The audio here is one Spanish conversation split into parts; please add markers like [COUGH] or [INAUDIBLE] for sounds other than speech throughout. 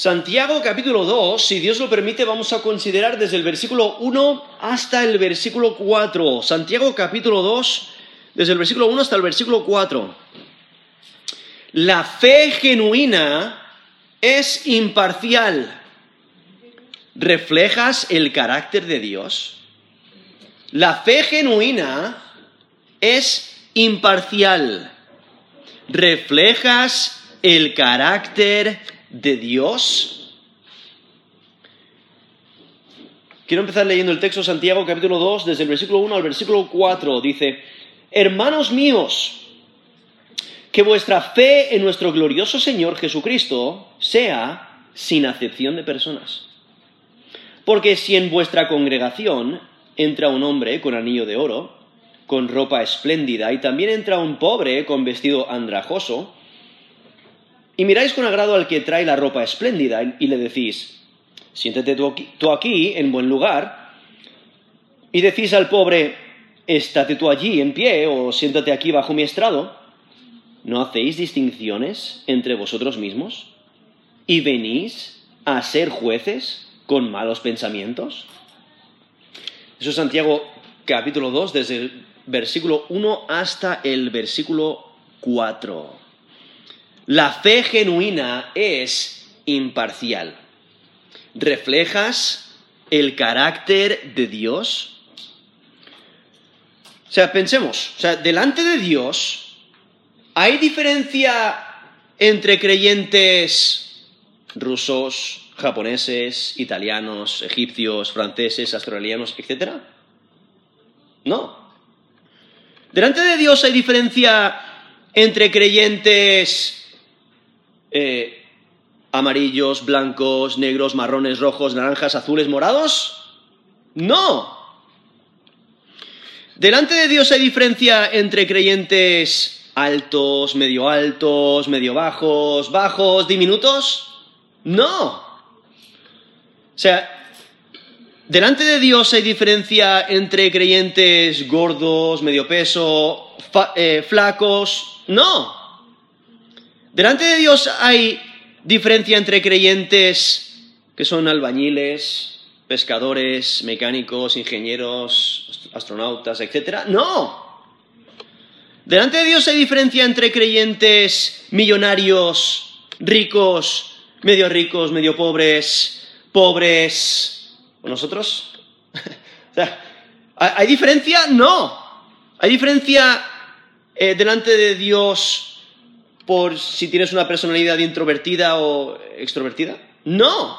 Santiago capítulo 2, si Dios lo permite, vamos a considerar desde el versículo 1 hasta el versículo 4. Santiago capítulo 2, desde el versículo 1 hasta el versículo 4. La fe genuina es imparcial. ¿Reflejas el carácter de Dios? La fe genuina es imparcial. ¿Reflejas el carácter de Dios? Quiero empezar leyendo el texto de Santiago capítulo 2, desde el versículo 1 al versículo 4. Dice, Hermanos míos, que vuestra fe en nuestro glorioso Señor Jesucristo sea sin acepción de personas. Porque si en vuestra congregación entra un hombre con anillo de oro, con ropa espléndida, y también entra un pobre con vestido andrajoso, y miráis con agrado al que trae la ropa espléndida y le decís, siéntate tú aquí, tú aquí en buen lugar, y decís al pobre, estate tú allí en pie o siéntate aquí bajo mi estrado, ¿no hacéis distinciones entre vosotros mismos? ¿Y venís a ser jueces con malos pensamientos? Eso es Santiago capítulo 2, desde el versículo 1 hasta el versículo 4. La fe genuina es imparcial. ¿Reflejas el carácter de Dios? O sea, pensemos, o sea, delante de Dios, ¿hay diferencia entre creyentes rusos, japoneses, italianos, egipcios, franceses, australianos, etcétera? No. Delante de Dios hay diferencia entre creyentes eh, amarillos, blancos, negros, marrones, rojos, naranjas, azules, morados. No. Delante de Dios hay diferencia entre creyentes altos, medio altos, medio bajos, bajos, diminutos. No. O sea, Delante de Dios hay diferencia entre creyentes gordos, medio peso, eh, flacos. No. Delante de Dios hay diferencia entre creyentes que son albañiles, pescadores, mecánicos, ingenieros, astronautas, etc. No. Delante de Dios hay diferencia entre creyentes millonarios, ricos, medio ricos, medio pobres, pobres, nosotros? [LAUGHS] ¿Hay diferencia? No. ¿Hay diferencia eh, delante de Dios por si tienes una personalidad introvertida o extrovertida? No.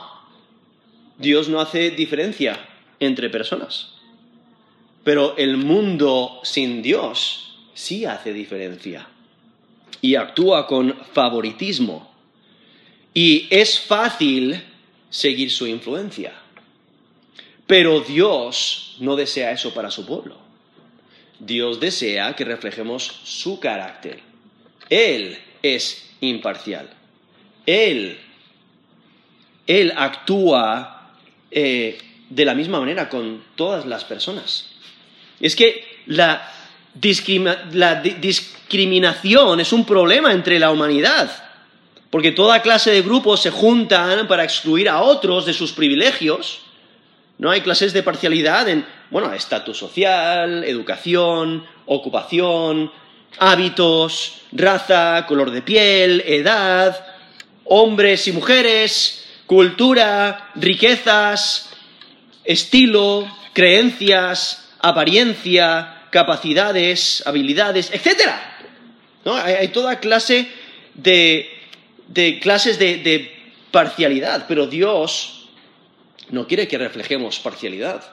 Dios no hace diferencia entre personas. Pero el mundo sin Dios sí hace diferencia. Y actúa con favoritismo. Y es fácil seguir su influencia. Pero Dios no desea eso para su pueblo. Dios desea que reflejemos su carácter. Él es imparcial. Él, él actúa eh, de la misma manera con todas las personas. Es que la, la discriminación es un problema entre la humanidad, porque toda clase de grupos se juntan para excluir a otros de sus privilegios no hay clases de parcialidad en, bueno, estatus social, educación, ocupación, hábitos, raza, color de piel, edad, hombres y mujeres, cultura, riquezas, estilo, creencias, apariencia, capacidades, habilidades, etc. ¿No? Hay, toda clase de, clases de parcialidad, pero Dios no quiere que reflejemos parcialidad.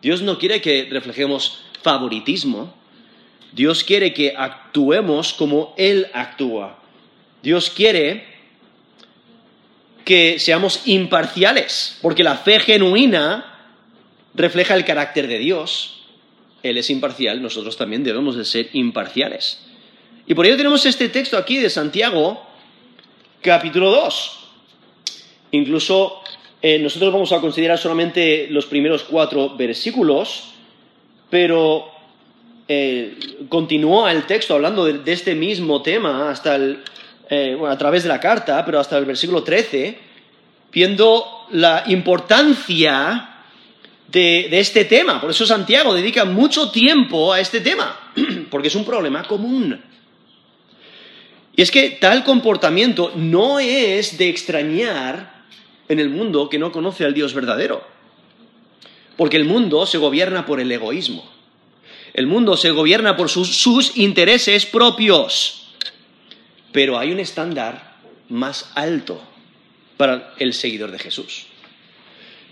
Dios no quiere que reflejemos favoritismo. Dios quiere que actuemos como Él actúa. Dios quiere que seamos imparciales, porque la fe genuina refleja el carácter de Dios. Él es imparcial, nosotros también debemos de ser imparciales. Y por ello tenemos este texto aquí de Santiago, capítulo 2. Incluso eh, nosotros vamos a considerar solamente los primeros cuatro versículos, pero eh, continúa el texto hablando de, este mismo tema hasta el, eh, a través de la carta, pero hasta el versículo 13, viendo la importancia de, de este tema. Por eso Santiago dedica mucho tiempo a este tema, [CLEARS THROAT] porque es un problema común. Y es que tal comportamiento no es de extrañar en el mundo que no conoce al Dios verdadero. Porque el mundo se gobierna por el egoísmo. El mundo se gobierna por sus, intereses propios. Pero hay un estándar más alto para el seguidor de Jesús.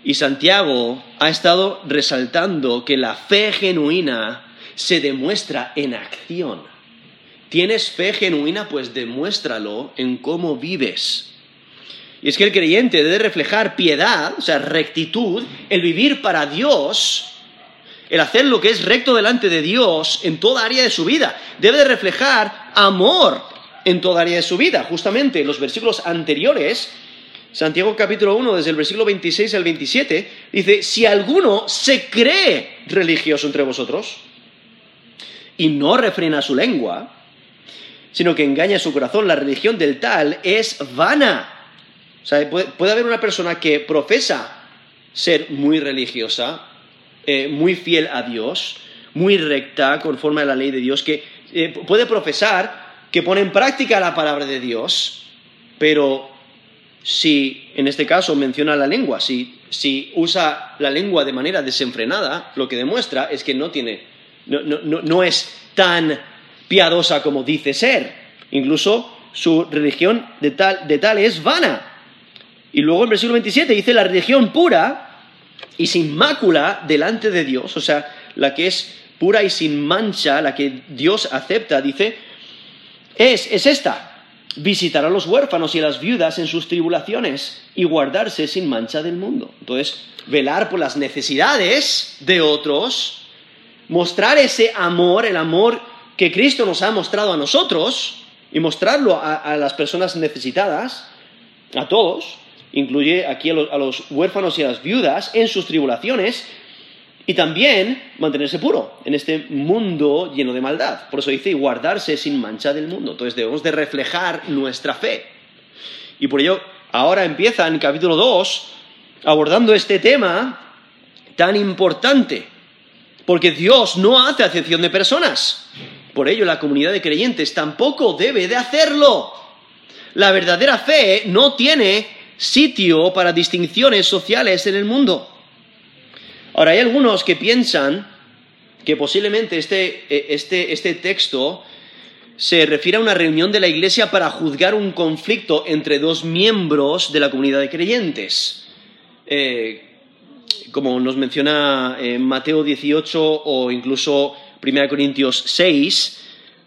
Y Santiago ha estado resaltando que la fe genuina se demuestra en acción. ¿Tienes fe genuina? Pues demuéstralo en cómo vives. Y es que el creyente debe reflejar piedad, o sea, rectitud, el vivir para Dios, el hacer lo que es recto delante de Dios en toda área de su vida. Debe de reflejar amor en toda área de su vida. Justamente en los versículos anteriores, Santiago capítulo 1, desde el versículo 26 al 27, dice, si alguno se cree religioso entre vosotros y no refrena su lengua, sino que engaña su corazón. La religión del tal es vana. O sea, puede, haber una persona que profesa ser muy religiosa, eh, muy fiel a Dios, muy recta, conforme a la ley de Dios, que eh, puede profesar que pone en práctica la palabra de Dios, pero si en este caso menciona la lengua, si, si usa la lengua de manera desenfrenada, lo que demuestra es que no tiene, no, no, no es tan piadosa como dice ser. Incluso su religión de tal, de tal es vana. Y luego en versículo 27 dice la religión pura y sin mácula delante de Dios, o sea, la que es pura y sin mancha, la que Dios acepta, dice, es, es esta, visitar a los huérfanos y a las viudas en sus tribulaciones y guardarse sin mancha del mundo. Entonces, velar por las necesidades de otros, mostrar ese amor, el amor que Cristo nos ha mostrado a nosotros y mostrarlo a, las personas necesitadas, a todos, incluye aquí a los, huérfanos y a las viudas en sus tribulaciones, y también mantenerse puro en este mundo lleno de maldad. Por eso dice, y guardarse sin mancha del mundo. Entonces debemos de reflejar nuestra fe. Y por ello, ahora empieza en capítulo 2 abordando este tema tan importante. Porque Dios no hace acepción de personas. Por ello, la comunidad de creyentes tampoco debe de hacerlo. La verdadera fe no tiene sitio para distinciones sociales en el mundo. Ahora, hay algunos que piensan que posiblemente este, eh, este, este texto se refiere a una reunión de la Iglesia para juzgar un conflicto entre dos miembros de la comunidad de creyentes. Eh, como nos menciona en Mateo 18 o incluso 1 Corintios 6,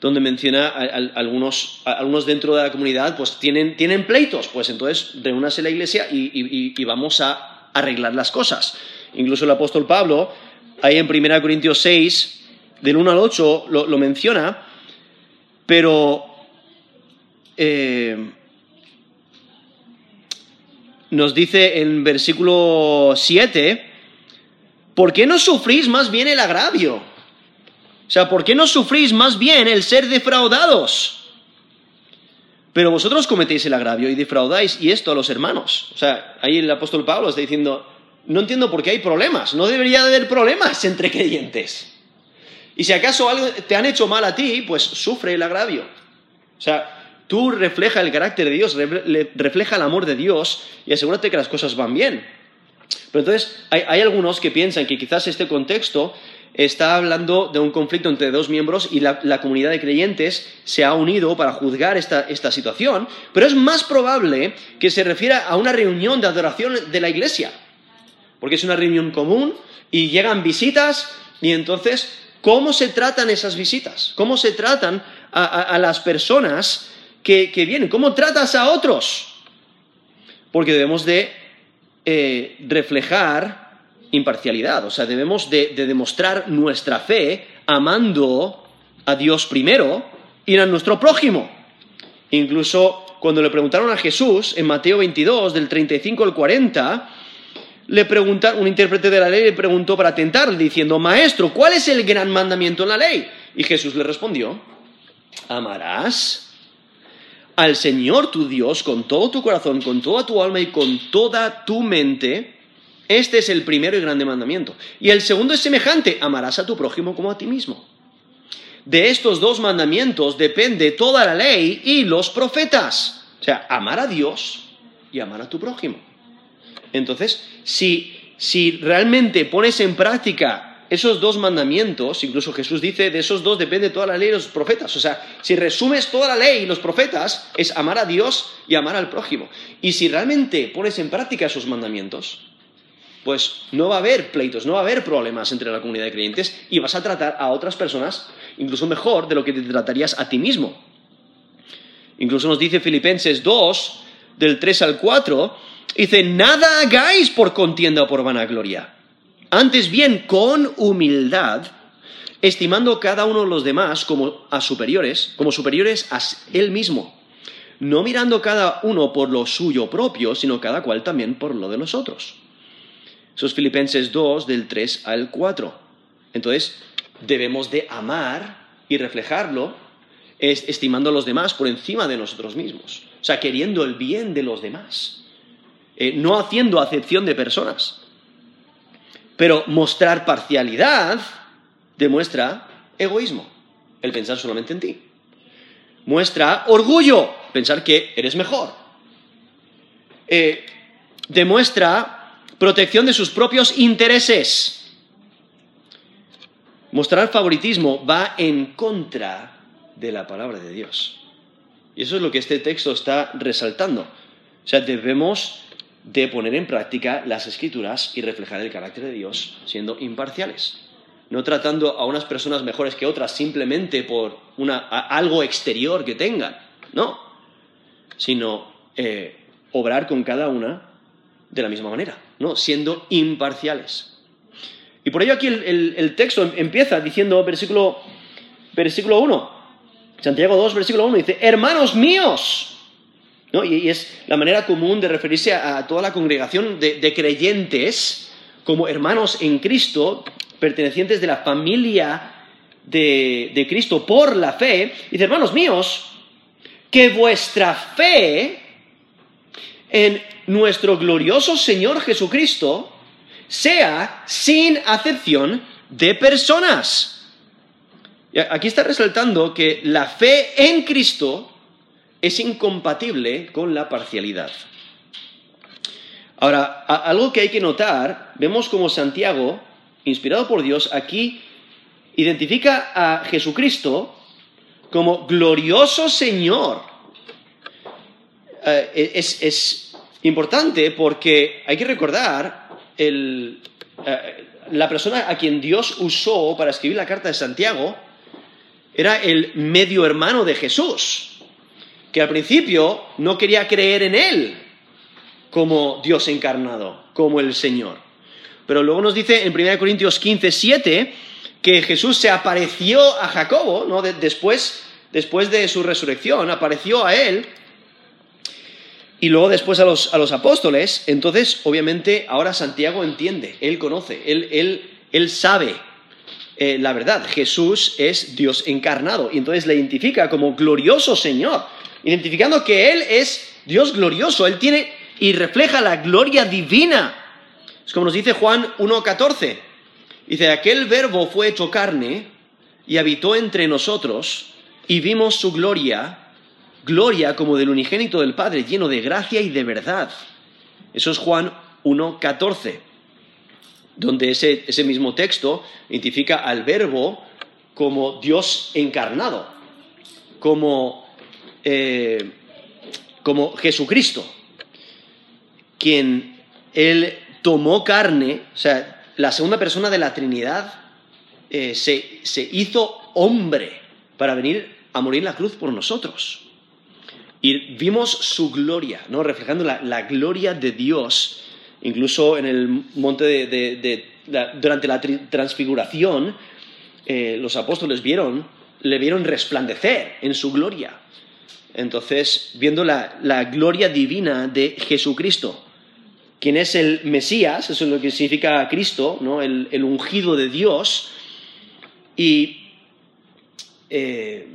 donde menciona algunos, algunos, dentro de la comunidad, pues tienen, tienen pleitos, pues entonces reúnase la iglesia y, vamos a arreglar las cosas. Incluso el apóstol Pablo, ahí en 1 Corintios 6, del 1 al 8, lo, menciona, pero eh, nos dice en versículo 7, ¿por qué no sufrís más bien el agravio? O sea, ¿por qué no sufrís más bien el ser defraudados? Pero vosotros cometéis el agravio y defraudáis y esto a los hermanos. O sea, ahí el apóstol Pablo está diciendo, no entiendo por qué hay problemas, no debería haber problemas entre creyentes. Y si acaso algo te han hecho mal a ti, pues sufre el agravio. O sea, tú refleja el carácter de Dios, refleja el amor de Dios y asegúrate que las cosas van bien. Pero entonces hay algunos que piensan que quizás este contexto está hablando de un conflicto entre dos miembros y la, comunidad de creyentes se ha unido para juzgar esta, esta, situación, pero es más probable que se refiera a una reunión de adoración de la iglesia, porque es una reunión común y llegan visitas y entonces, ¿cómo se tratan esas visitas? ¿Cómo se tratan a, las personas que, vienen? ¿Cómo tratas a otros? Porque debemos de eh, reflejar imparcialidad. O sea, debemos de, demostrar nuestra fe amando a Dios primero y a nuestro prójimo. Incluso cuando le preguntaron a Jesús en Mateo 22, del 35 al 40, le preguntaron, un intérprete de la ley le preguntó para tentarle, diciendo, Maestro, ¿cuál es el gran mandamiento en la ley? Y Jesús le respondió, amarás al Señor tu Dios con todo tu corazón, con toda tu alma y con toda tu mente. Este es el primero y grande mandamiento. Y el segundo es semejante, amarás a tu prójimo como a ti mismo. De estos dos mandamientos depende toda la ley y los profetas. O sea, amar a Dios y amar a tu prójimo. Entonces, si, si realmente pones en práctica esos dos mandamientos, incluso Jesús dice, de esos dos depende toda la ley y los profetas. O sea, si resumes toda la ley y los profetas, es amar a Dios y amar al prójimo. Y si realmente pones en práctica esos mandamientos, pues no va a haber pleitos, no va a haber problemas entre la comunidad de creyentes y vas a tratar a otras personas incluso mejor de lo que te tratarías a ti mismo. Incluso nos dice Filipenses 2, del 3 al 4, dice, nada hagáis por contienda o por vanagloria antes bien, con humildad, estimando cada uno de los demás como a superiores, como superiores a él mismo, no mirando cada uno por lo suyo propio, sino cada cual también por lo de los otros. Eso es Filipenses 2, del 3 al 4. Entonces, debemos de amar y reflejarlo estimando a los demás por encima de nosotros mismos. O sea, queriendo el bien de los demás. Eh, no haciendo acepción de personas. Pero mostrar parcialidad demuestra egoísmo, el pensar solamente en ti. Muestra orgullo, pensar que eres mejor. Eh, demuestra protección de sus propios intereses. Mostrar favoritismo va en contra de la palabra de Dios. Y eso es lo que este texto está resaltando. O sea, debemos de poner en práctica las escrituras y reflejar el carácter de Dios siendo imparciales. No tratando a unas personas mejores que otras simplemente por algo exterior que tengan, no, sino eh, obrar con cada una de la misma manera, ¿no? siendo imparciales. Y por ello aquí el, texto empieza diciendo, versículo, versículo 1, Santiago 2, versículo 1, dice, hermanos míos, y, es la manera común de referirse a, toda la congregación de, creyentes como hermanos en Cristo, pertenecientes de la familia de, de Cristo por la fe. Dice, hermanos míos, que vuestra fe en nuestro glorioso Señor Jesucristo sea sin acepción de personas. Aquí está resaltando que la fe en Cristo es incompatible con la parcialidad. Ahora, algo que hay que notar, vemos como Santiago, inspirado por Dios, aquí identifica a Jesucristo como glorioso Señor. Eh, es, importante porque hay que recordar eh, la persona a quien Dios usó para escribir la carta de Santiago era el medio hermano de Jesús que al principio no quería creer en Él como Dios encarnado, como el Señor. Pero luego nos dice en 1 Corintios 15, 7, que Jesús se apareció a Jacobo, ¿no? después, después de su resurrección, apareció a él y luego después a los, a los apóstoles. Entonces, obviamente, ahora Santiago entiende, él conoce, él, él, él sabe eh, la verdad. Jesús es Dios encarnado y entonces le identifica como glorioso Señor identificando que Él es Dios glorioso, Él tiene y refleja la gloria divina. Es como nos dice Juan 1.14. Dice, aquel verbo fue hecho carne y habitó entre nosotros y vimos su gloria, gloria como del unigénito del Padre, lleno de gracia y de verdad. Eso es Juan 1.14, donde ese, ese mismo texto identifica al verbo como Dios encarnado, como eh, como Jesucristo, quien Él tomó carne, o sea, la segunda persona de la Trinidad eh, se, hizo hombre para venir a morir en la cruz por nosotros. Y vimos su gloria, ¿no? reflejando la, gloria de Dios, incluso en el monte de, durante la transfiguración, eh, los apóstoles vieron, le vieron resplandecer en su gloria. Entonces, viendo la, gloria divina de Jesucristo, quien es el Mesías, eso es lo que significa Cristo, ¿no? el, ungido de Dios, y eh,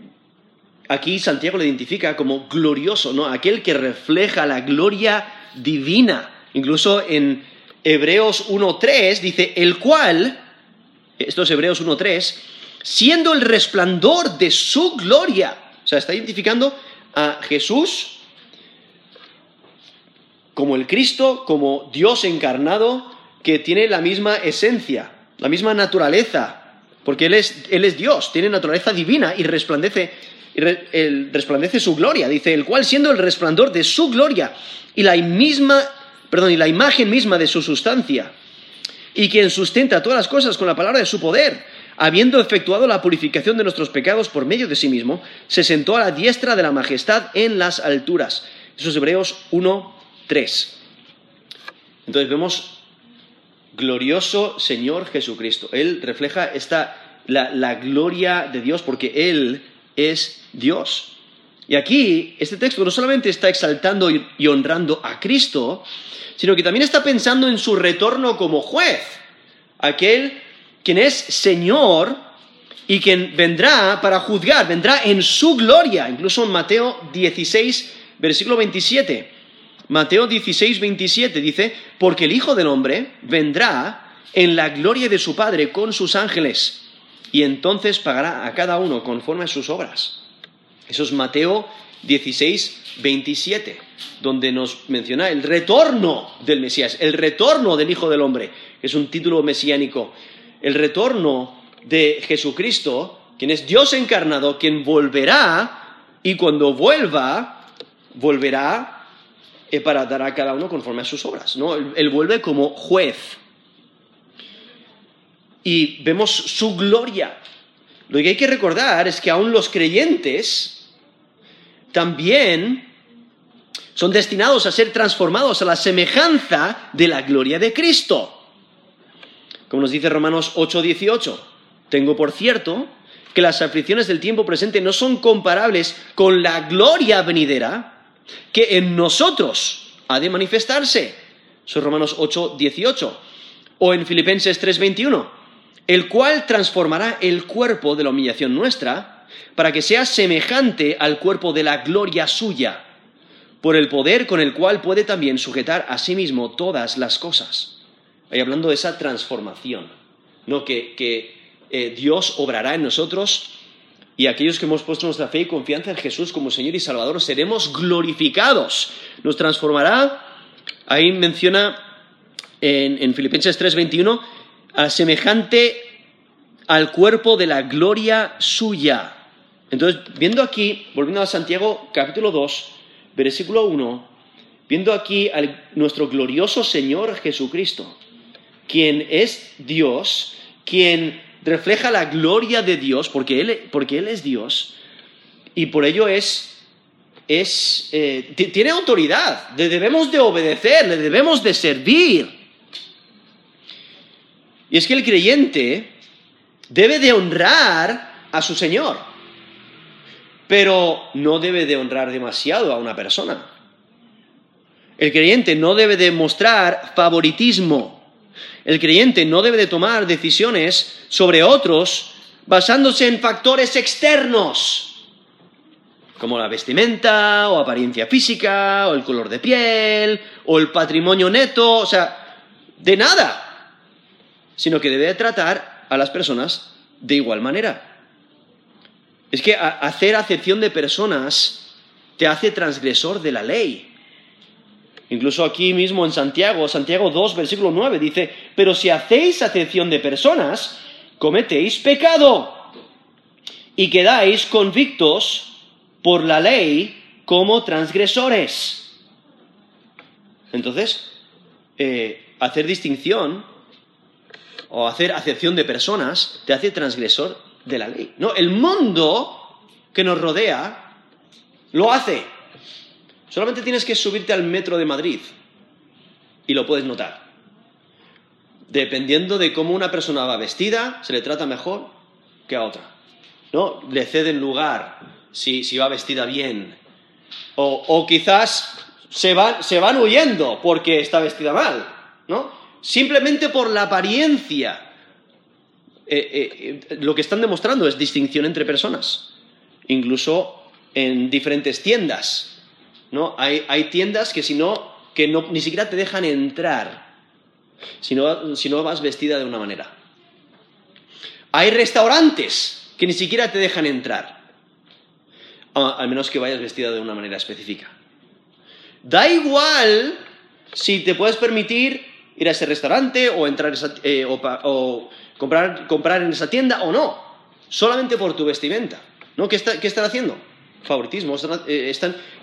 aquí Santiago le identifica como glorioso, ¿no? Aquel que refleja la gloria divina. Incluso en Hebreos 1.3 dice, el cual, esto es Hebreos 1.3, siendo el resplandor de su gloria. O sea, está identificando a Jesús como el Cristo, como Dios encarnado, que tiene la misma esencia, la misma naturaleza, porque Él es, él es Dios, tiene naturaleza divina y resplandece, resplandece su gloria. Dice, el cual siendo el resplandor de su gloria y la misma, perdón, y la imagen misma de su sustancia, y quien sustenta todas las cosas con la palabra de su poder, habiendo efectuado la purificación de nuestros pecados por medio de sí mismo, se sentó a la diestra de la majestad en las alturas. Eso es Hebreos 1, 3. Entonces vemos glorioso Señor Jesucristo. Él refleja esta, la, la gloria de Dios porque Él es Dios. Y aquí este texto no solamente está exaltando y honrando a Cristo, sino que también está pensando en su retorno como juez, aquel quien es Señor y quien vendrá para juzgar, vendrá en su gloria, incluso en Mateo 16, versículo 27. Mateo 16, 27 dice, porque el Hijo del Hombre vendrá en la gloria de su Padre con sus ángeles, y entonces pagará a cada uno conforme a sus obras. Eso es Mateo 16, 27, donde nos menciona el retorno del Mesías, el retorno del Hijo del Hombre, que es un título mesiánico, el retorno de Jesucristo, quien es Dios encarnado, quien volverá, y cuando vuelva, volverá para dar a cada uno conforme a sus obras. ¿no? Él, vuelve como juez. Y vemos su gloria. Lo que hay que recordar es que aún los creyentes también son destinados a ser transformados a la semejanza de la gloria de Cristo. Como nos dice Romanos 8:18, tengo por cierto que las aflicciones del tiempo presente no son comparables con la gloria venidera que en nosotros ha de manifestarse. Son Romanos 8, 18. O en Filipenses 3, 21. El cual transformará el cuerpo de la humillación nuestra para que sea semejante al cuerpo de la gloria suya, por el poder con el cual puede también sujetar a sí mismo todas las cosas. Ahí hablando de esa transformación, ¿no? que, eh, Dios obrará en nosotros y aquellos que hemos puesto nuestra fe y confianza en Jesús como Señor y Salvador seremos glorificados. Nos transformará, ahí menciona en, en Filipenses 3:21, a semejante al cuerpo de la gloria suya. Entonces, viendo aquí, volviendo a Santiago capítulo 2, versículo 1, viendo aquí a nuestro glorioso Señor Jesucristo, quien es Dios, quien refleja la gloria de Dios porque Él, porque él es Dios y por ello es, es eh, tiene autoridad, le debemos de obedecer, le debemos de servir. Y es que el creyente debe de honrar a su Señor, pero no debe de honrar demasiado a una persona. El creyente no debe de mostrar favoritismo. El creyente no debe de tomar decisiones sobre otros basándose en factores externos, como la vestimenta o apariencia física o el color de piel o el patrimonio neto, o sea, de nada, sino que debe tratar a las personas de igual manera. Es que hacer acepción de personas te hace transgresor de la ley. Incluso aquí mismo en Santiago, Santiago 2, versículo 9, dice, pero si hacéis acepción de personas, cometéis pecado y quedáis convictos por la ley como transgresores. Entonces, eh, hacer distinción o hacer acepción de personas te hace transgresor de la ley. No, el mundo que nos rodea lo hace. Solamente tienes que subirte al metro de Madrid y lo puedes notar. Dependiendo de cómo una persona va vestida, se le trata mejor que a otra. ¿No? Le ceden lugar si, va vestida bien. O, quizás se van, se van huyendo porque está vestida mal. ¿No? Simplemente por la apariencia. Eh, eh, lo que están demostrando es distinción entre personas. Incluso en diferentes tiendas. ¿no? Hay, hay tiendas que si no, que no, ni siquiera te dejan entrar si no, si no vas vestida de una manera. Hay restaurantes que ni siquiera te dejan entrar, al menos que vayas vestida de una manera específica. Da igual si te puedes permitir ir a ese restaurante o entrar eh, o, comprar, comprar en esa tienda o no, solamente por tu vestimenta. ¿No? ¿Qué, está- qué están haciendo? Favoritismo, están, eh,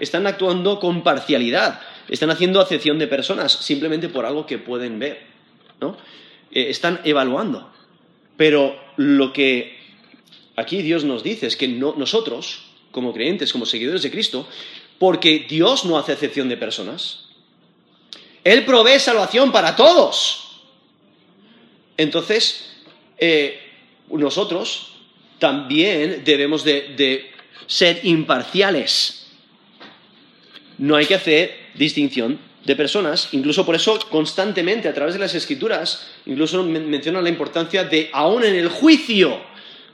están- actuando con parcialidad, están haciendo acepción de personas simplemente por algo que pueden ver. ¿no? Eh, están evaluando. Pero lo que aquí Dios nos dice es que no- nosotros, como creyentes, como seguidores de Cristo, porque Dios no hace acepción de personas, Él provee salvación para todos. Entonces, eh, nosotros también debemos de, ser imparciales. No hay que hacer distinción de personas, incluso por eso constantemente a través de las escrituras, incluso men- menciona la importancia de aún en el juicio,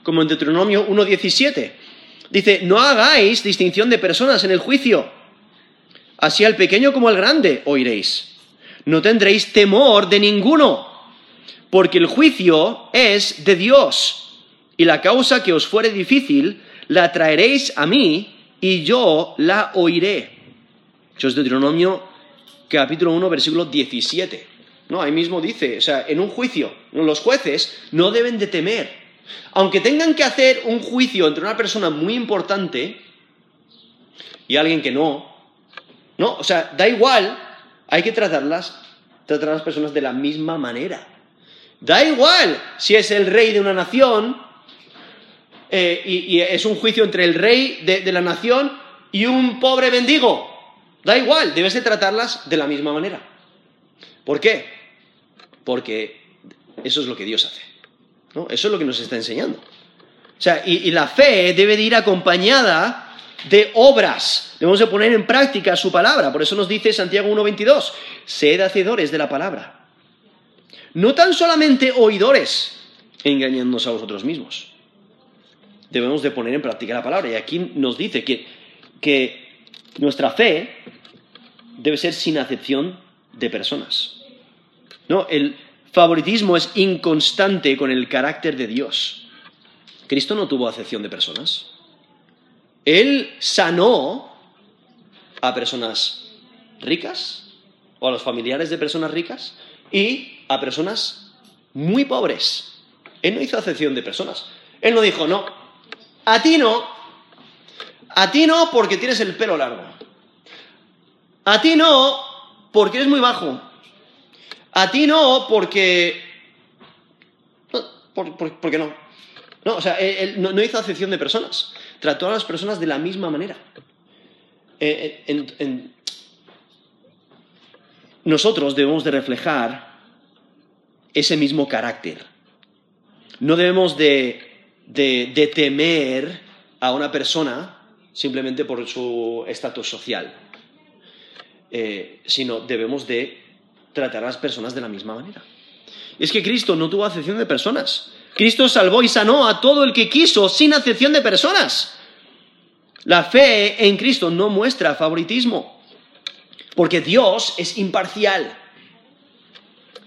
como en Deuteronomio 1.17. Dice, no hagáis distinción de personas en el juicio, así al pequeño como al grande oiréis. No tendréis temor de ninguno, porque el juicio es de Dios, y la causa que os fuere difícil la traeréis a mí, y yo la oiré. Eso es capítulo 1, versículo 17. No, ahí mismo dice, o sea, en un juicio, los jueces no deben de temer. Aunque tengan que hacer un juicio entre una persona muy importante y alguien que no, no, o sea, da igual, hay que tratarlas, tratar a las personas de la misma manera. Da igual si es el rey de una nación eh, y, es un juicio entre el rey de, de la nación y un pobre mendigo. Da igual, debes de tratarlas de la misma manera. ¿Por qué? Porque eso es lo que Dios hace. ¿no? Eso es lo que nos está enseñando. O sea, y, y la fe debe de ir acompañada de obras. Debemos de poner en práctica su palabra. Por eso nos dice Santiago 1.22, sed hacedores de la palabra. No tan solamente oidores, engañándonos a vosotros mismos. Debemos de poner en práctica la palabra. Y aquí nos dice que, que nuestra fe debe ser sin acepción de personas. No, el favoritismo es inconstante con el carácter de Dios. Cristo no tuvo acepción de personas. Él sanó a personas ricas o a los familiares de personas ricas y a personas muy pobres. Él no hizo acepción de personas. Él no dijo, no, a ti no, a ti no porque tienes el pelo largo. A ti no porque eres muy bajo. A ti no porque... No, por, por- porque no. No, o sea, él, él no, no hizo acepción de personas. Trató a las personas de la misma manera. Eh, en- nosotros debemos de reflejar ese mismo carácter. No debemos de, de- de temer a una persona simplemente por su estatus social, Eh, sino debemos de tratar a las personas de la misma manera. Es que Cristo no tuvo acepción de personas. Cristo salvó y sanó a todo el que quiso sin acepción de personas. La fe en Cristo no muestra favoritismo, porque Dios es imparcial.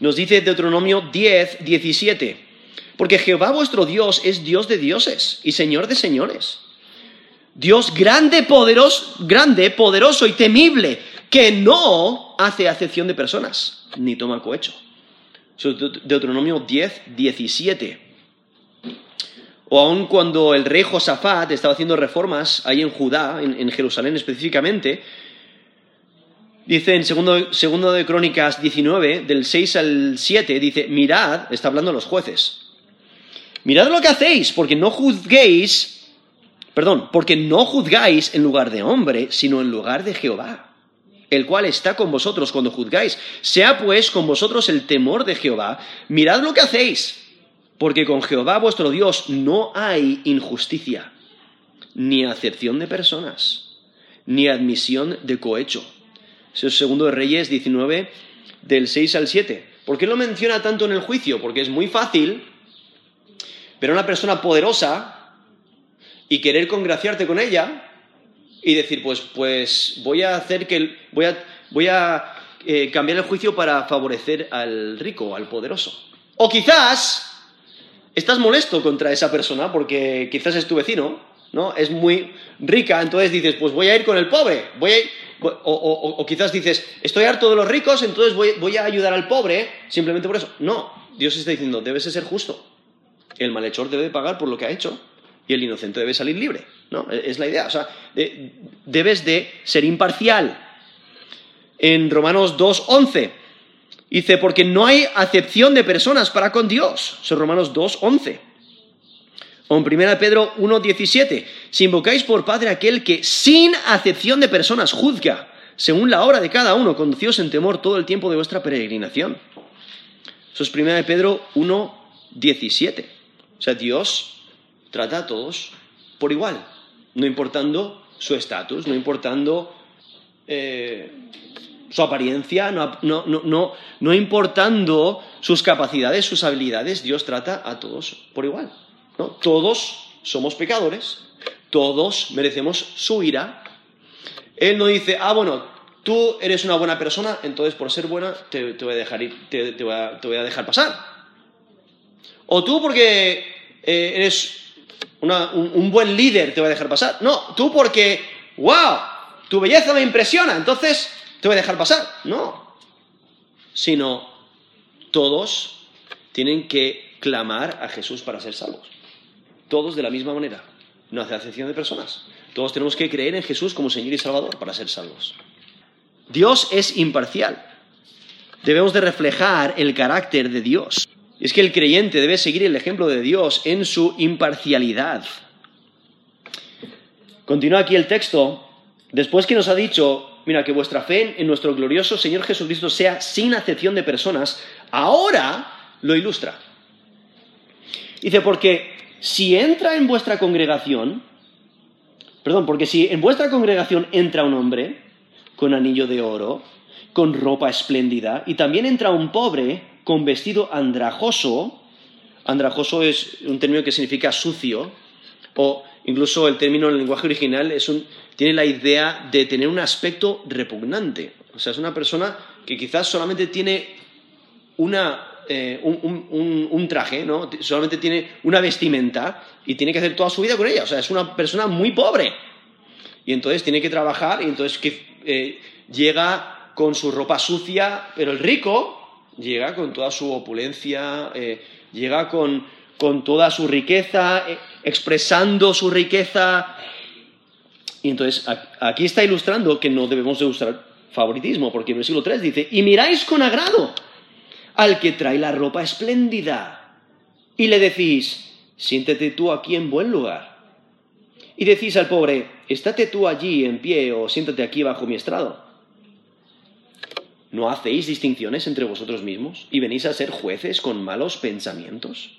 Nos dice Deuteronomio 10, 17, porque Jehová vuestro Dios es Dios de dioses y Señor de señores. Dios grande, poderoso, grande, poderoso y temible, que no hace acepción de personas, ni toma cohecho. Deuteronomio 10, 17. O aun cuando el rey Josafat estaba haciendo reformas ahí en Judá, en, Jerusalén específicamente, dice en segundo, segundo de Crónicas 19, del 6 al 7, dice, mirad, está hablando los jueces, mirad lo que hacéis, porque no juzguéis, perdón, porque no juzgáis en lugar de hombre, sino en lugar de Jehová el cual está con vosotros cuando juzgáis. Sea pues con vosotros el temor de Jehová. Mirad lo que hacéis, porque con Jehová vuestro Dios no hay injusticia, ni acepción de personas, ni admisión de cohecho. Eso es segundo de Reyes 19, del 6 al 7. ¿Por qué lo menciona tanto en el juicio? Porque es muy fácil ver a una persona poderosa y querer congraciarte con ella y decir, pues, pues voy a hacer que, voy a, voy a eh, cambiar el juicio para favorecer al rico, al poderoso. O quizás estás molesto contra esa persona porque quizás es tu vecino, ¿no? Es muy rica, entonces dices, pues voy a ir con el pobre, voy o, quizás dices, estoy harto de los ricos, entonces voy, voy a ayudar al pobre simplemente por eso. No, Dios está diciendo, debes de ser justo. El malhechor debe pagar por lo que ha hecho y el inocente debe salir libre. ¿no? E, es la idea. O sea, debes de ser imparcial. En Romanos 2.11 dice, porque no hay acepción de personas para con Dios. Son Romanos 2.11. O en 1 Pedro 1.17, si invocáis por Padre aquel que sin acepción de personas juzga, según la obra de cada uno, conducíos en temor todo el tiempo de vuestra peregrinación. Eso es 1 Pedro 1.17. O sea, Dios trata a todos por igual, no importando su estatus, no importando eh, su apariencia, no, importando sus capacidades, sus habilidades, Dios trata a todos por igual. Todos somos pecadores, todos merecemos su ira. Él no dice, ah, bueno, tú eres una buena persona, entonces por ser buena te, voy, a dejar te, voy a, dejar pasar. O tú porque eh, eres un, buen líder te voy a dejar pasar. No, tú porque, wow, tu belleza me impresiona, entonces te voy a dejar pasar. No, sino todos tienen que clamar a Jesús para ser salvos. Todos de la misma manera. No hace acepción de personas. Todos tenemos que creer en Jesús como Señor y Salvador para ser salvos. Dios es imparcial. Debemos de reflejar el carácter de Dios. Es que el creyente debe seguir el ejemplo de Dios en su imparcialidad. Continúa aquí el texto. Después que nos ha dicho, mira, que vuestra fe en nuestro glorioso Señor Jesucristo sea sin acepción de personas, ahora lo ilustra. Dice, porque si entra en vuestra congregación, perdón, porque si en vuestra congregación entra un hombre con anillo de oro, con ropa espléndida, y también entra un pobre con vestido andrajoso. Andrajoso es un término que significa sucio, o incluso el término en el lenguaje original tiene la idea de tener un aspecto repugnante. O sea, es una persona que quizás solamente tiene eh, un, traje, ¿no? solamente tiene una vestimenta y tiene que hacer toda su vida con ella. O sea, es una persona muy pobre. Y entonces tiene que trabajar y entonces eh, llega con su ropa sucia, pero el rico llega con toda su opulencia, eh, llega con, toda su riqueza, expresando su riqueza. Y entonces aquí está ilustrando que no debemos de usar favoritismo, porque el versículo 3 dice, y miráis con agrado al que trae la ropa espléndida, y le decís, siéntete tú aquí en buen lugar. Y decís al pobre, estate tú allí en pie o siéntate aquí bajo mi estrado. ¿No hacéis distinciones entre vosotros mismos y venís a ser jueces con malos pensamientos?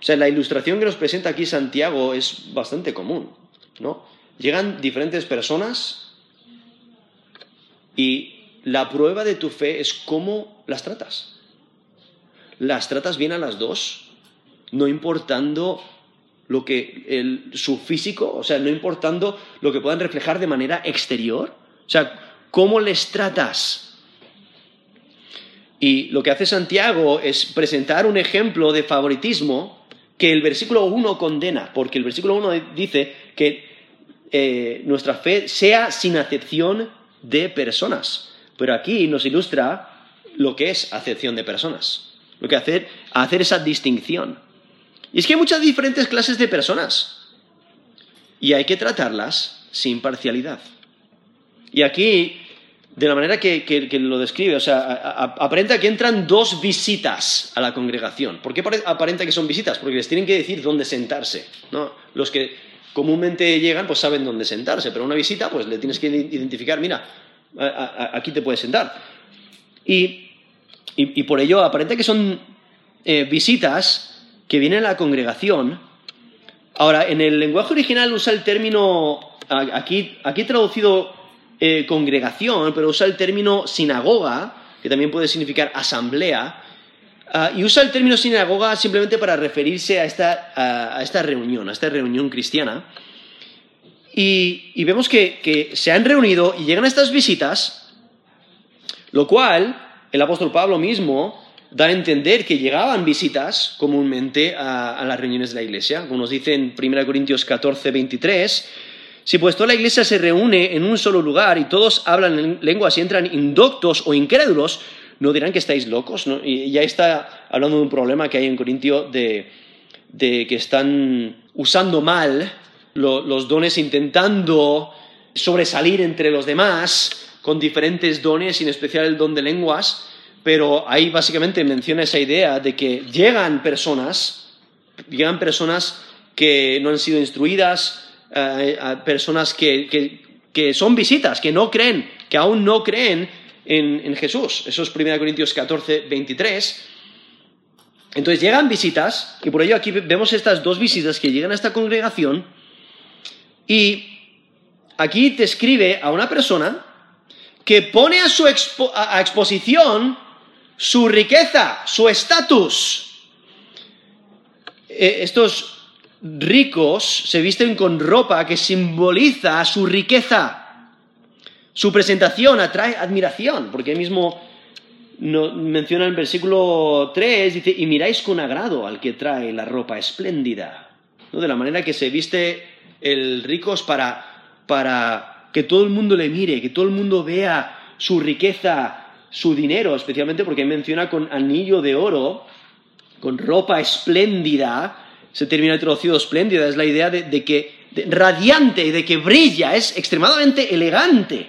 O sea, la ilustración que nos presenta aquí Santiago es bastante común, ¿no? Llegan diferentes personas y la prueba de tu fe es cómo las tratas. Las tratas bien a las dos, no importando lo que su físico, o sea, no importando lo que puedan reflejar de manera exterior. O sea, cómo les tratas y lo que hace Santiago es presentar un ejemplo de favoritismo que el versículo 1 condena, porque el versículo 1 dice que eh, nuestra fe sea sin acepción de personas. Pero aquí nos ilustra lo que es acepción de personas, lo que hacer, hacer esa distinción. Y es que hay muchas diferentes clases de personas y hay que tratarlas sin parcialidad. Y aquí de la manera que, lo describe. O sea, aparenta que entran dos visitas a la congregación. ¿Por qué aparenta que son visitas? Porque les tienen que decir dónde sentarse. ¿no? Los que comúnmente llegan, pues saben dónde sentarse, pero una visita, pues le tienes que identificar, mira, aquí te puedes sentar. Y, por ello aparenta que son eh, visitas que vienen a la congregación. Ahora, en el lenguaje original usa el término, aquí, aquí traducido eh, congregación, pero usa el término sinagoga, que también puede significar asamblea, ah, y usa el término sinagoga simplemente para referirse a esta, a esta reunión, a esta reunión cristiana. Y, vemos que, se han reunido y llegan a estas visitas, lo cual el apóstol Pablo mismo da a entender que llegaban visitas comúnmente a, las reuniones de la iglesia, como nos dice en 1 Corintios 14, 23. Si pues toda la iglesia se reúne en un solo lugar y todos hablan en lenguas y entran indoctos o incrédulos, no dirán que estáis locos. ¿no? Y ya está hablando de un problema que hay en Corintio de, que están usando mal lo, los dones, intentando sobresalir entre los demás con diferentes dones, y en especial el don de lenguas, pero ahí básicamente menciona esa idea de que llegan personas, llegan personas que no han sido instruidas, eh, personas que, son visitas, que no creen, que aún no creen en, Jesús. Eso es 1 Corintios 14, 23. Entonces llegan visitas, y por ello aquí vemos estas dos visitas que llegan a esta congregación, y aquí te escribe a una persona que pone a su a exposición su riqueza, su estatus. Eh, estos ricos se visten con ropa que simboliza su riqueza. Su presentación atrae admiración, porque mismo no, menciona en el versículo 3, dice, y miráis con agrado al que trae la ropa espléndida. ¿no? De la manera que se viste el rico es para, para que todo el mundo le mire, que todo el mundo vea su riqueza, su dinero, especialmente porque menciona con anillo de oro, con ropa espléndida, se termina traducido espléndida, es la idea de, de que de, radiante, de que brilla, es extremadamente elegante.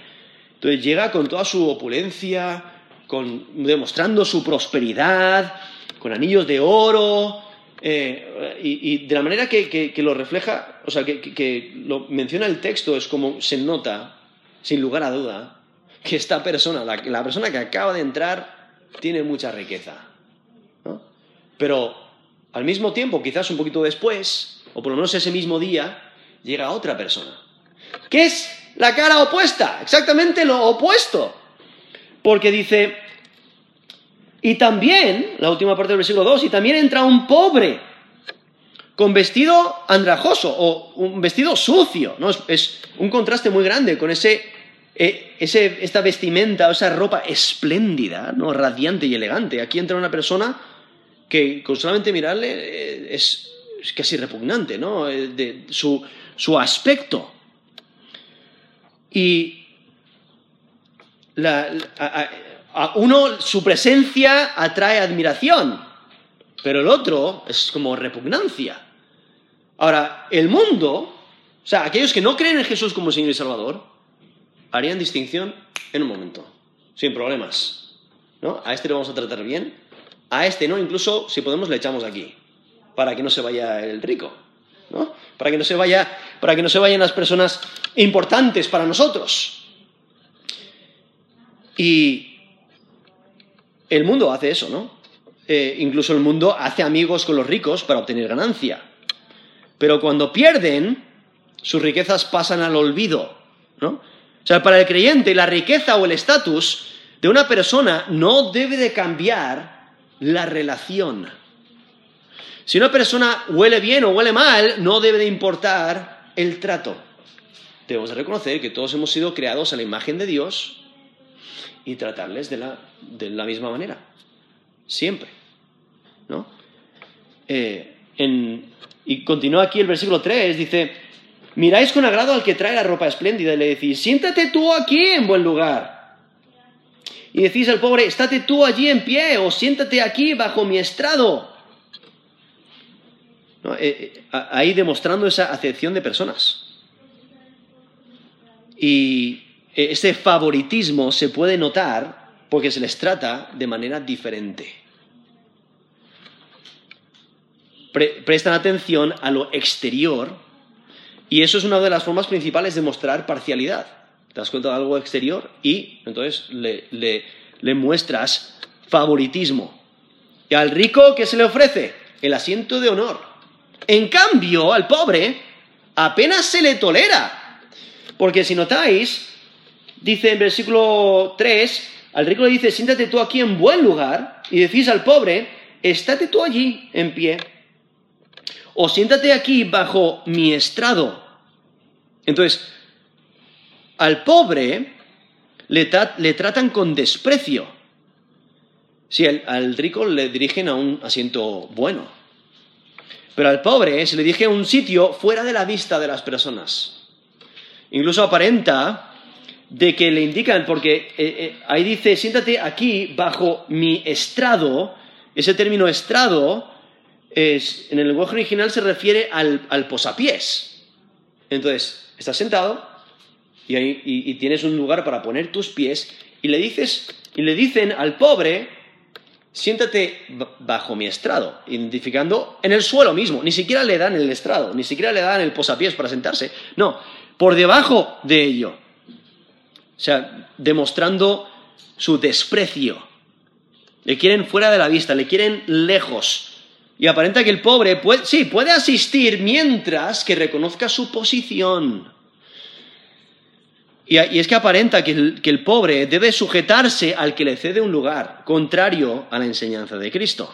Entonces llega con toda su opulencia, con, demostrando su prosperidad, con anillos de oro, eh, y, de la manera que, que, que, lo refleja, o sea, que, que lo menciona el texto, es como se nota, sin lugar a duda, que esta persona, la, persona que acaba de entrar, tiene mucha riqueza. Pero al mismo tiempo, quizás un poquito después, o por lo menos ese mismo día, llega otra persona. ¿Qué es la cara opuesta? Exactamente lo opuesto. Porque dice, y también, la última parte del versículo 2, y también entra un pobre con vestido andrajoso o un vestido sucio. ¿no? Es, un contraste muy grande con ese eh, ese, esta vestimenta o esa ropa espléndida, ¿no? radiante y elegante. Aquí entra una persona que con solamente mirarle eh, es, es, casi repugnante, ¿no? Eh, de, su, su, aspecto. Y a uno su presencia atrae admiración, pero el otro es como repugnancia. Ahora, el mundo, o sea, aquellos que no creen en Jesús como Señor y Salvador, harían distinción en un momento, sin problemas. ¿no? A este lo vamos a tratar bien, a este no, incluso si podemos le echamos aquí, para que no se vaya el rico, ¿no? Para, que no se vaya, para que no se vayan las personas importantes para nosotros. Y el mundo hace eso, ¿no? Eh, incluso el mundo hace amigos con los ricos para obtener ganancia. Pero cuando pierden, sus riquezas pasan al olvido, ¿no? O sea, para el creyente la riqueza o el estatus de una persona no debe de cambiar la relación. Si una persona huele bien o huele mal, no debe de importar el trato. Debemos de reconocer que todos hemos sido creados a la imagen de Dios y tratarles de la, de la misma manera. Siempre. ¿No? Eh, y continúa aquí el versículo 3, dice, Miráis con agrado al que trae la ropa espléndida y le decís, siéntate tú aquí en buen lugar. Y decís al pobre, estate tú allí en pie o siéntate aquí bajo mi estrado. Eh, eh, ahí demostrando esa acepción de personas. Y eh, ese favoritismo se puede notar porque se les trata de manera diferente. Pre prestan atención a lo exterior y eso es una de las formas principales de mostrar parcialidad. Te das cuenta de algo exterior y entonces le, le, le muestras favoritismo. Y al rico, ¿qué se le ofrece? El asiento de honor. En cambio, al pobre apenas se le tolera. Porque si notáis, dice en versículo 3, al rico le dice, siéntate tú aquí en buen lugar, y decís al pobre, estate tú allí en pie o siéntate aquí bajo mi estrado. Entonces, al pobre le, tratan con desprecio. Sí, al, rico le dirigen a un asiento bueno, pero al pobre se le a un sitio fuera de la vista de las personas. Incluso aparenta de que le indican, porque eh, eh, ahí dice, siéntate aquí bajo mi estrado, ese término estrado es, en el lenguaje original se refiere al, al posapiés. Entonces, estás sentado y, ahí, y, tienes un lugar para poner tus pies y le dices, y le dicen al pobre, siéntate bajo mi estrado, identificando en el suelo mismo, ni siquiera le dan el estrado, ni siquiera le dan el posapiés para sentarse, no, por debajo de ello. O sea, demostrando su desprecio. Le quieren fuera de la vista, le quieren lejos. Y aparenta que el pobre, puede, sí, puede asistir mientras que reconozca su posición. Y, es que aparenta que el, que el pobre debe sujetarse al que le cede un lugar, contrario a la enseñanza de Cristo.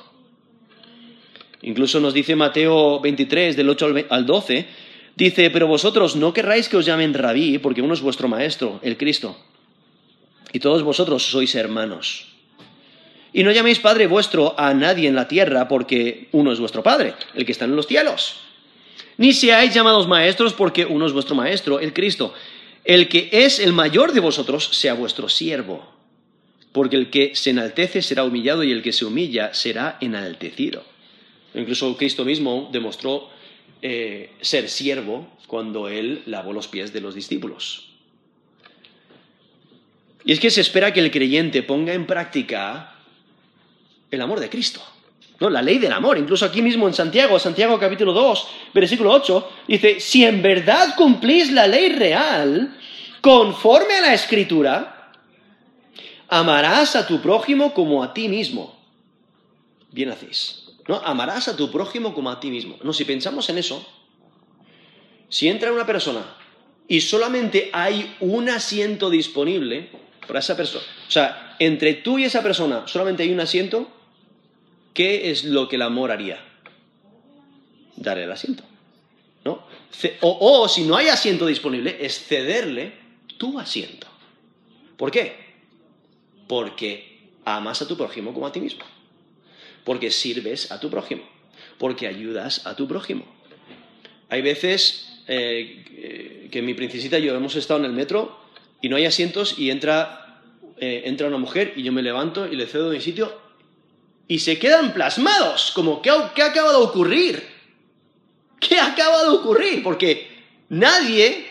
Incluso nos dice Mateo 23, del 8 al 12, dice, pero vosotros no querráis que os llamen rabí, porque uno es vuestro maestro, el Cristo, y todos vosotros sois hermanos. Y no llaméis Padre vuestro a nadie en la tierra, porque uno es vuestro Padre, el que está en los cielos. Ni seáis llamados maestros, porque uno es vuestro Maestro, el Cristo. El que es el mayor de vosotros sea vuestro siervo, porque el que se enaltece será humillado y el que se humilla será enaltecido. Incluso Cristo mismo demostró eh, ser siervo cuando él lavó los pies de los discípulos. Y es que se espera que el creyente ponga en práctica el amor de Cristo. ¿No? La ley del amor. Incluso aquí mismo en Santiago, Santiago capítulo 2, versículo 8, dice, si en verdad cumplís la ley real, conforme a la escritura, amarás a tu prójimo como a ti mismo. Bien hacéis. ¿No? Amarás a tu prójimo como a ti mismo. No, si pensamos en eso, si entra una persona y solamente hay un asiento disponible para esa persona, o sea, entre tú y esa persona solamente hay un asiento, ¿qué es lo que el amor haría? Dar el asiento. ¿no? O, si no hay asiento disponible, es cederle tu asiento. ¿Por qué? Porque amas a tu prójimo como a ti mismo. Porque sirves a tu prójimo. Porque ayudas a tu prójimo. Hay veces eh, que mi princesita y yo hemos estado en el metro y no hay asientos y entra, eh, entra una mujer y yo me levanto y le cedo mi sitio y se quedan plasmados, como ¿qué, qué acaba de ocurrir? ¿Qué acaba de ocurrir? Porque nadie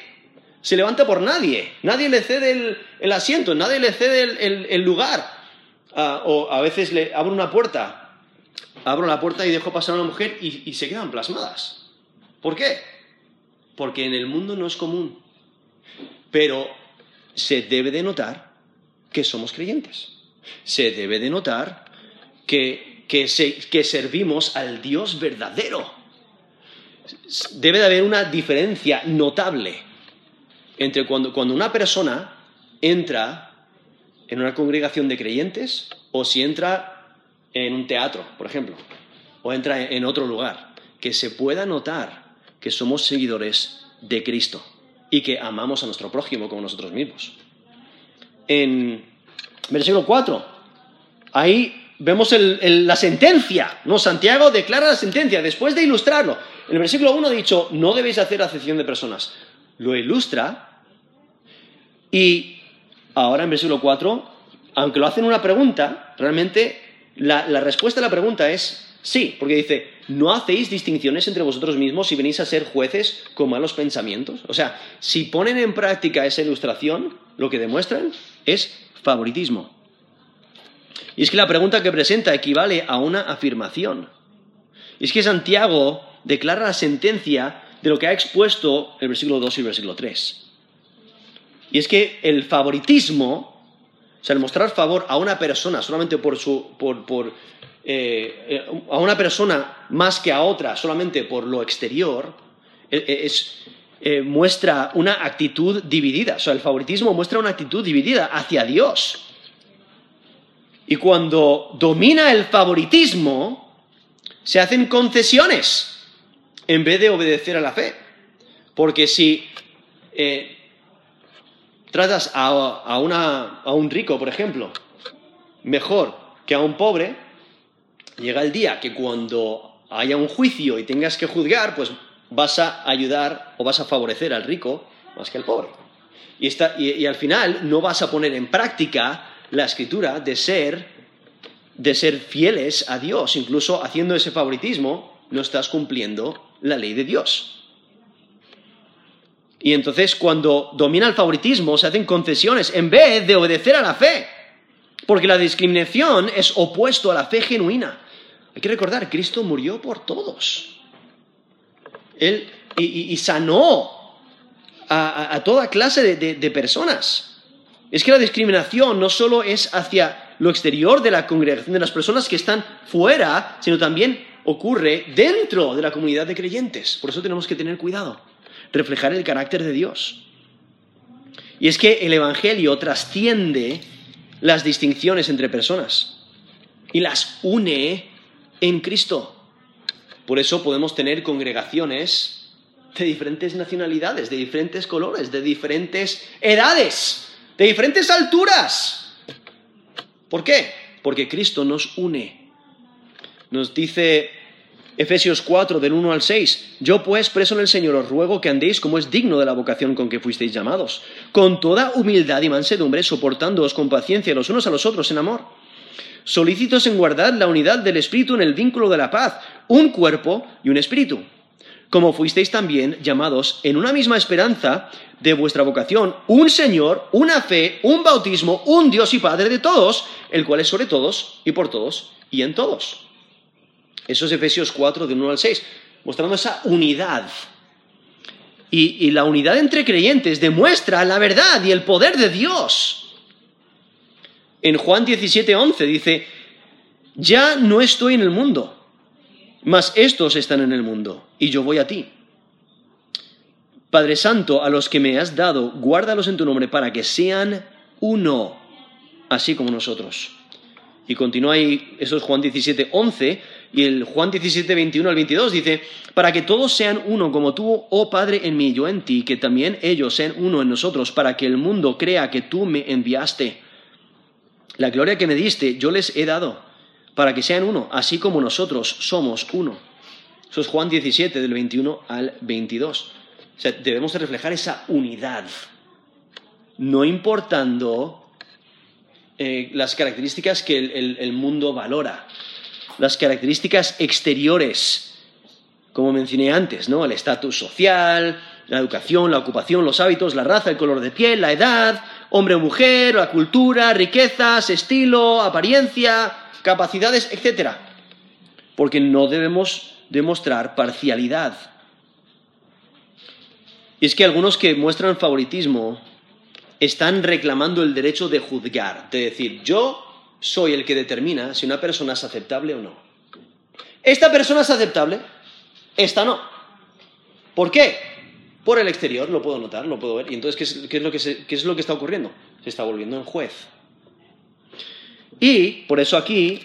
se levanta por nadie, nadie le cede el, asiento, nadie le cede el, lugar. Ah, o a veces le abro una puerta, abro la puerta y dejo pasar a una mujer y se quedan plasmadas. ¿Por qué? Porque en el mundo no es común. Pero se debe de notar que somos creyentes. Se debe de notar que, servimos al Dios verdadero. Debe de haber una diferencia notable entre cuando, cuando una persona entra en una congregación de creyentes o si entra en un teatro, por ejemplo, o entra en otro lugar, que se pueda notar que somos seguidores de Cristo y que amamos a nuestro prójimo como nosotros mismos. En versículo 4, ahí vemos la sentencia, ¿no? Santiago declara la sentencia después de ilustrarlo. En el versículo 1 ha dicho, no debéis hacer acepción de personas. Lo ilustra y ahora en versículo 4, aunque lo hacen una pregunta, realmente la, la respuesta a la pregunta es sí, porque dice, no hacéis distinciones entre vosotros mismos si venís a ser jueces con malos pensamientos. O sea, si ponen en práctica esa ilustración, lo que demuestran es favoritismo. Y es que la pregunta que presenta equivale a una afirmación. Y es que Santiago declara la sentencia de lo que ha expuesto el versículo 2 y el versículo 3. Y es que el favoritismo, o sea, el mostrar favor a una persona solamente por su. por, eh, eh, a una persona más que a otra solamente por lo exterior, e, e, eh, muestra una actitud dividida. O sea, el favoritismo muestra una actitud dividida hacia Dios. Y cuando domina el favoritismo, se hacen concesiones en vez de obedecer a la fe. Porque si eh, tratas a, un rico, por ejemplo, mejor que a un pobre, llega el día que cuando haya un juicio y tengas que juzgar, pues vas a ayudar o vas a favorecer al rico más que al pobre. Y, y, al final no vas a poner en práctica la escritura de ser, de ser fieles a Dios. Incluso haciendo ese favoritismo, no estás cumpliendo la ley de Dios. Y entonces cuando domina el favoritismo se hacen concesiones en vez de obedecer a la fe. Porque la discriminación es opuesto a la fe genuina. Hay que recordar, Cristo murió por todos. Él y, sanó a, toda clase de, personas. Es que la discriminación no solo es hacia lo exterior de la congregación, de las personas que están fuera, sino también ocurre dentro de la comunidad de creyentes. Por eso tenemos que tener cuidado, reflejar el carácter de Dios. Y es que el Evangelio trasciende las distinciones entre personas y las une en Cristo. Por eso podemos tener congregaciones de diferentes nacionalidades, de diferentes colores, de diferentes edades, de diferentes alturas. ¿Por qué? Porque Cristo nos une. Nos dice Efesios 4, del 1 al 6. Yo pues, preso en el Señor, os ruego que andéis como es digno de la vocación con que fuisteis llamados, con toda humildad y mansedumbre, soportándoos con paciencia los unos a los otros en amor, solícitos en guardar la unidad del Espíritu en el vínculo de la paz, un cuerpo y un espíritu, como fuisteis también llamados en una misma esperanza de vuestra vocación, un Señor, una fe, un bautismo, un Dios y Padre de todos, el cual es sobre todos y por todos y en todos eso es Efesios 4, de 1 al 6, mostrando esa unidad. Y, y la unidad entre creyentes demuestra la verdad y el poder de Dios. En Juan 17, 11 dice, ya no estoy en el mundo, mas estos están en el mundo, y yo voy a ti. Padre Santo, a los que me has dado, guárdalos en tu nombre para que sean uno, así como nosotros. Y continúa ahí, eso es Juan 17, 11, y el Juan 17, 21 al 22 dice, para que todos sean uno como tú, oh Padre, en mí, yo en ti, que también ellos sean uno en nosotros, para que el mundo crea que tú me enviaste. La gloria que me diste, yo les he dado, para que sean uno, así como nosotros somos uno. Eso es Juan 17, del 21 al 22. O sea, debemos de reflejar esa unidad, no importando eh, las características que el mundo valora las características exteriores, como mencioné antes, ¿no? El estatus social, la educación, la ocupación, los hábitos, la raza, el color de piel, la edad, hombre o mujer, la cultura, riquezas, estilo, apariencia, capacidades, etc. Porque no debemos demostrar parcialidad. Y es que algunos que muestran favoritismo están reclamando el derecho de juzgar, de decir, yo soy el que determina si una persona es aceptable o no. Esta persona es aceptable, esta no. ¿Por qué? Por el exterior, lo puedo notar, lo puedo ver. Y entonces, ¿qué es, lo, que es lo que está ocurriendo? Se está volviendo en juez. Y por eso aquí,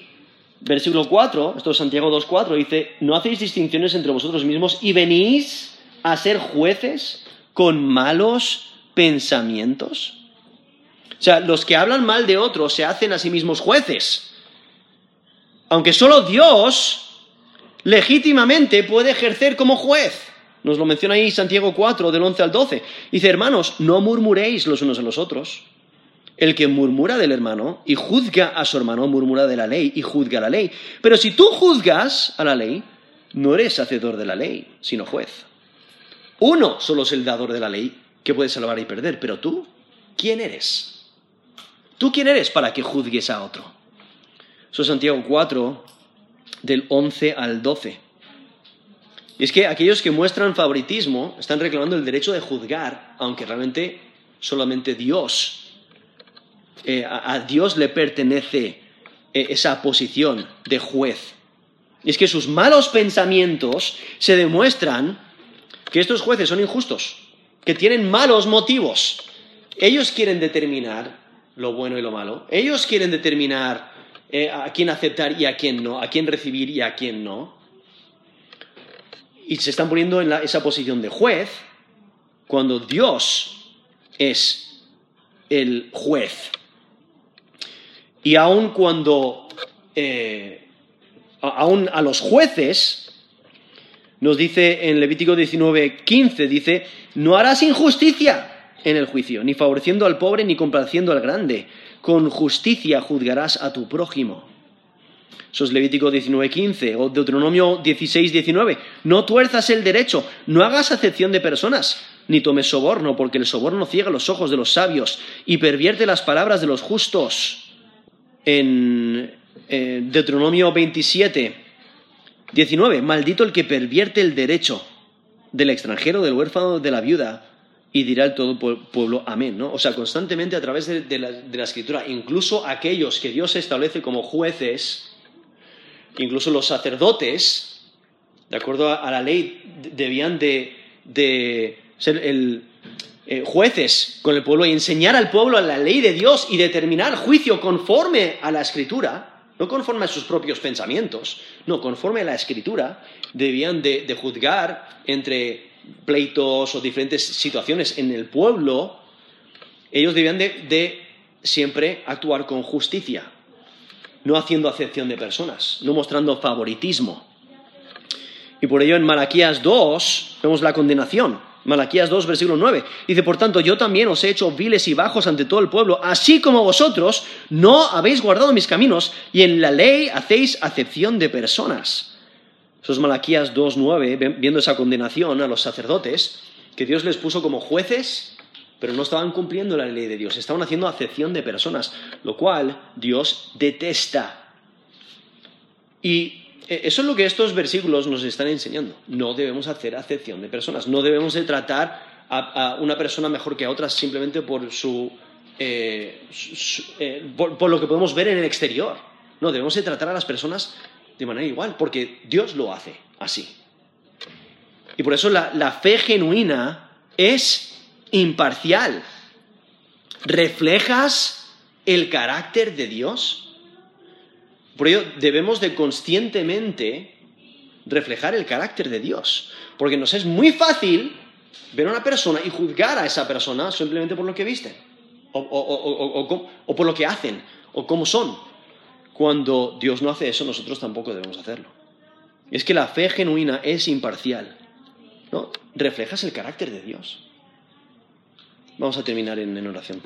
versículo 4, esto es Santiago 2.4, dice, no hacéis distinciones entre vosotros mismos y venís a ser jueces con malos pensamientos. O sea, los que hablan mal de otros se hacen a sí mismos jueces. Aunque solo Dios legítimamente puede ejercer como juez. Nos lo menciona ahí Santiago 4, del 11 al 12. Dice, hermanos, no murmuréis los unos a los otros. El que murmura del hermano y juzga a su hermano murmura de la ley y juzga la ley. Pero si tú juzgas a la ley, no eres hacedor de la ley, sino juez. Uno solo es el dador de la ley que puede salvar y perder, pero tú, ¿quién eres? ¿Tú quién eres para que juzgues a otro? Eso es Santiago 4, del 11 al 12. Y es que aquellos que muestran favoritismo están reclamando el derecho de juzgar, aunque realmente solamente Dios, eh, a, Dios le pertenece eh, esa posición de juez. Y es que sus malos pensamientos se demuestran que estos jueces son injustos, que tienen malos motivos. Ellos quieren determinar lo bueno y lo malo. Ellos quieren determinar eh, a quién aceptar y a quién no, a quién recibir y a quién no. Y se están poniendo en esa posición de juez cuando Dios es el juez. Y aun cuando, eh, aun a los jueces, nos dice en Levítico 19, 15, dice, no harás injusticia en el juicio, ni favoreciendo al pobre ni complaciendo al grande. Con justicia juzgarás a tu prójimo. Eso es Levítico 19:15 o Deuteronomio 16:19. No tuerzas el derecho, no hagas acepción de personas, ni tomes soborno, porque el soborno ciega los ojos de los sabios y pervierte las palabras de los justos. En eh, Deuteronomio 27, 19. Maldito el que pervierte el derecho del extranjero, del huérfano, de la viuda, y dirá el todo pueblo amén, ¿no? O sea, constantemente a través de, la, escritura, incluso aquellos que Dios establece como jueces, incluso los sacerdotes, de acuerdo a, la ley, debían de, ser el, eh, jueces con el pueblo y enseñar al pueblo la ley de Dios y determinar juicio conforme a la escritura, no conforme a sus propios pensamientos, no, conforme a la escritura, debían de juzgar entre pleitos o diferentes situaciones en el pueblo, ellos debían de, siempre actuar con justicia, no haciendo acepción de personas, no mostrando favoritismo. Y por ello en Malaquías 2 vemos la condenación. Malaquías 2, versículo 9. Dice, por tanto, yo también os he hecho viles y bajos ante todo el pueblo, así como vosotros no habéis guardado mis caminos y en la ley hacéis acepción de personas. Eso es Malaquías 2.9, viendo esa condenación a los sacerdotes, que Dios les puso como jueces, pero no estaban cumpliendo la ley de Dios, estaban haciendo acepción de personas, lo cual Dios detesta. Y eso es lo que estos versículos nos están enseñando. No debemos hacer acepción de personas, no debemos de tratar a, una persona mejor que a otra simplemente por su, eh, eh, por, lo que podemos ver en el exterior. No, debemos de tratar a las personas de manera igual, porque Dios lo hace así. Y por eso la, fe genuina es imparcial. ¿Reflejas el carácter de Dios? Por ello debemos de conscientemente reflejar el carácter de Dios. Porque nos es muy fácil ver a una persona y juzgar a esa persona simplemente por lo que visten, o, por lo que hacen, o cómo son. Cuando Dios no hace eso, nosotros tampoco debemos hacerlo. Es que la fe genuina es imparcial. ¿no? Reflejas el carácter de Dios. Vamos a terminar en oración.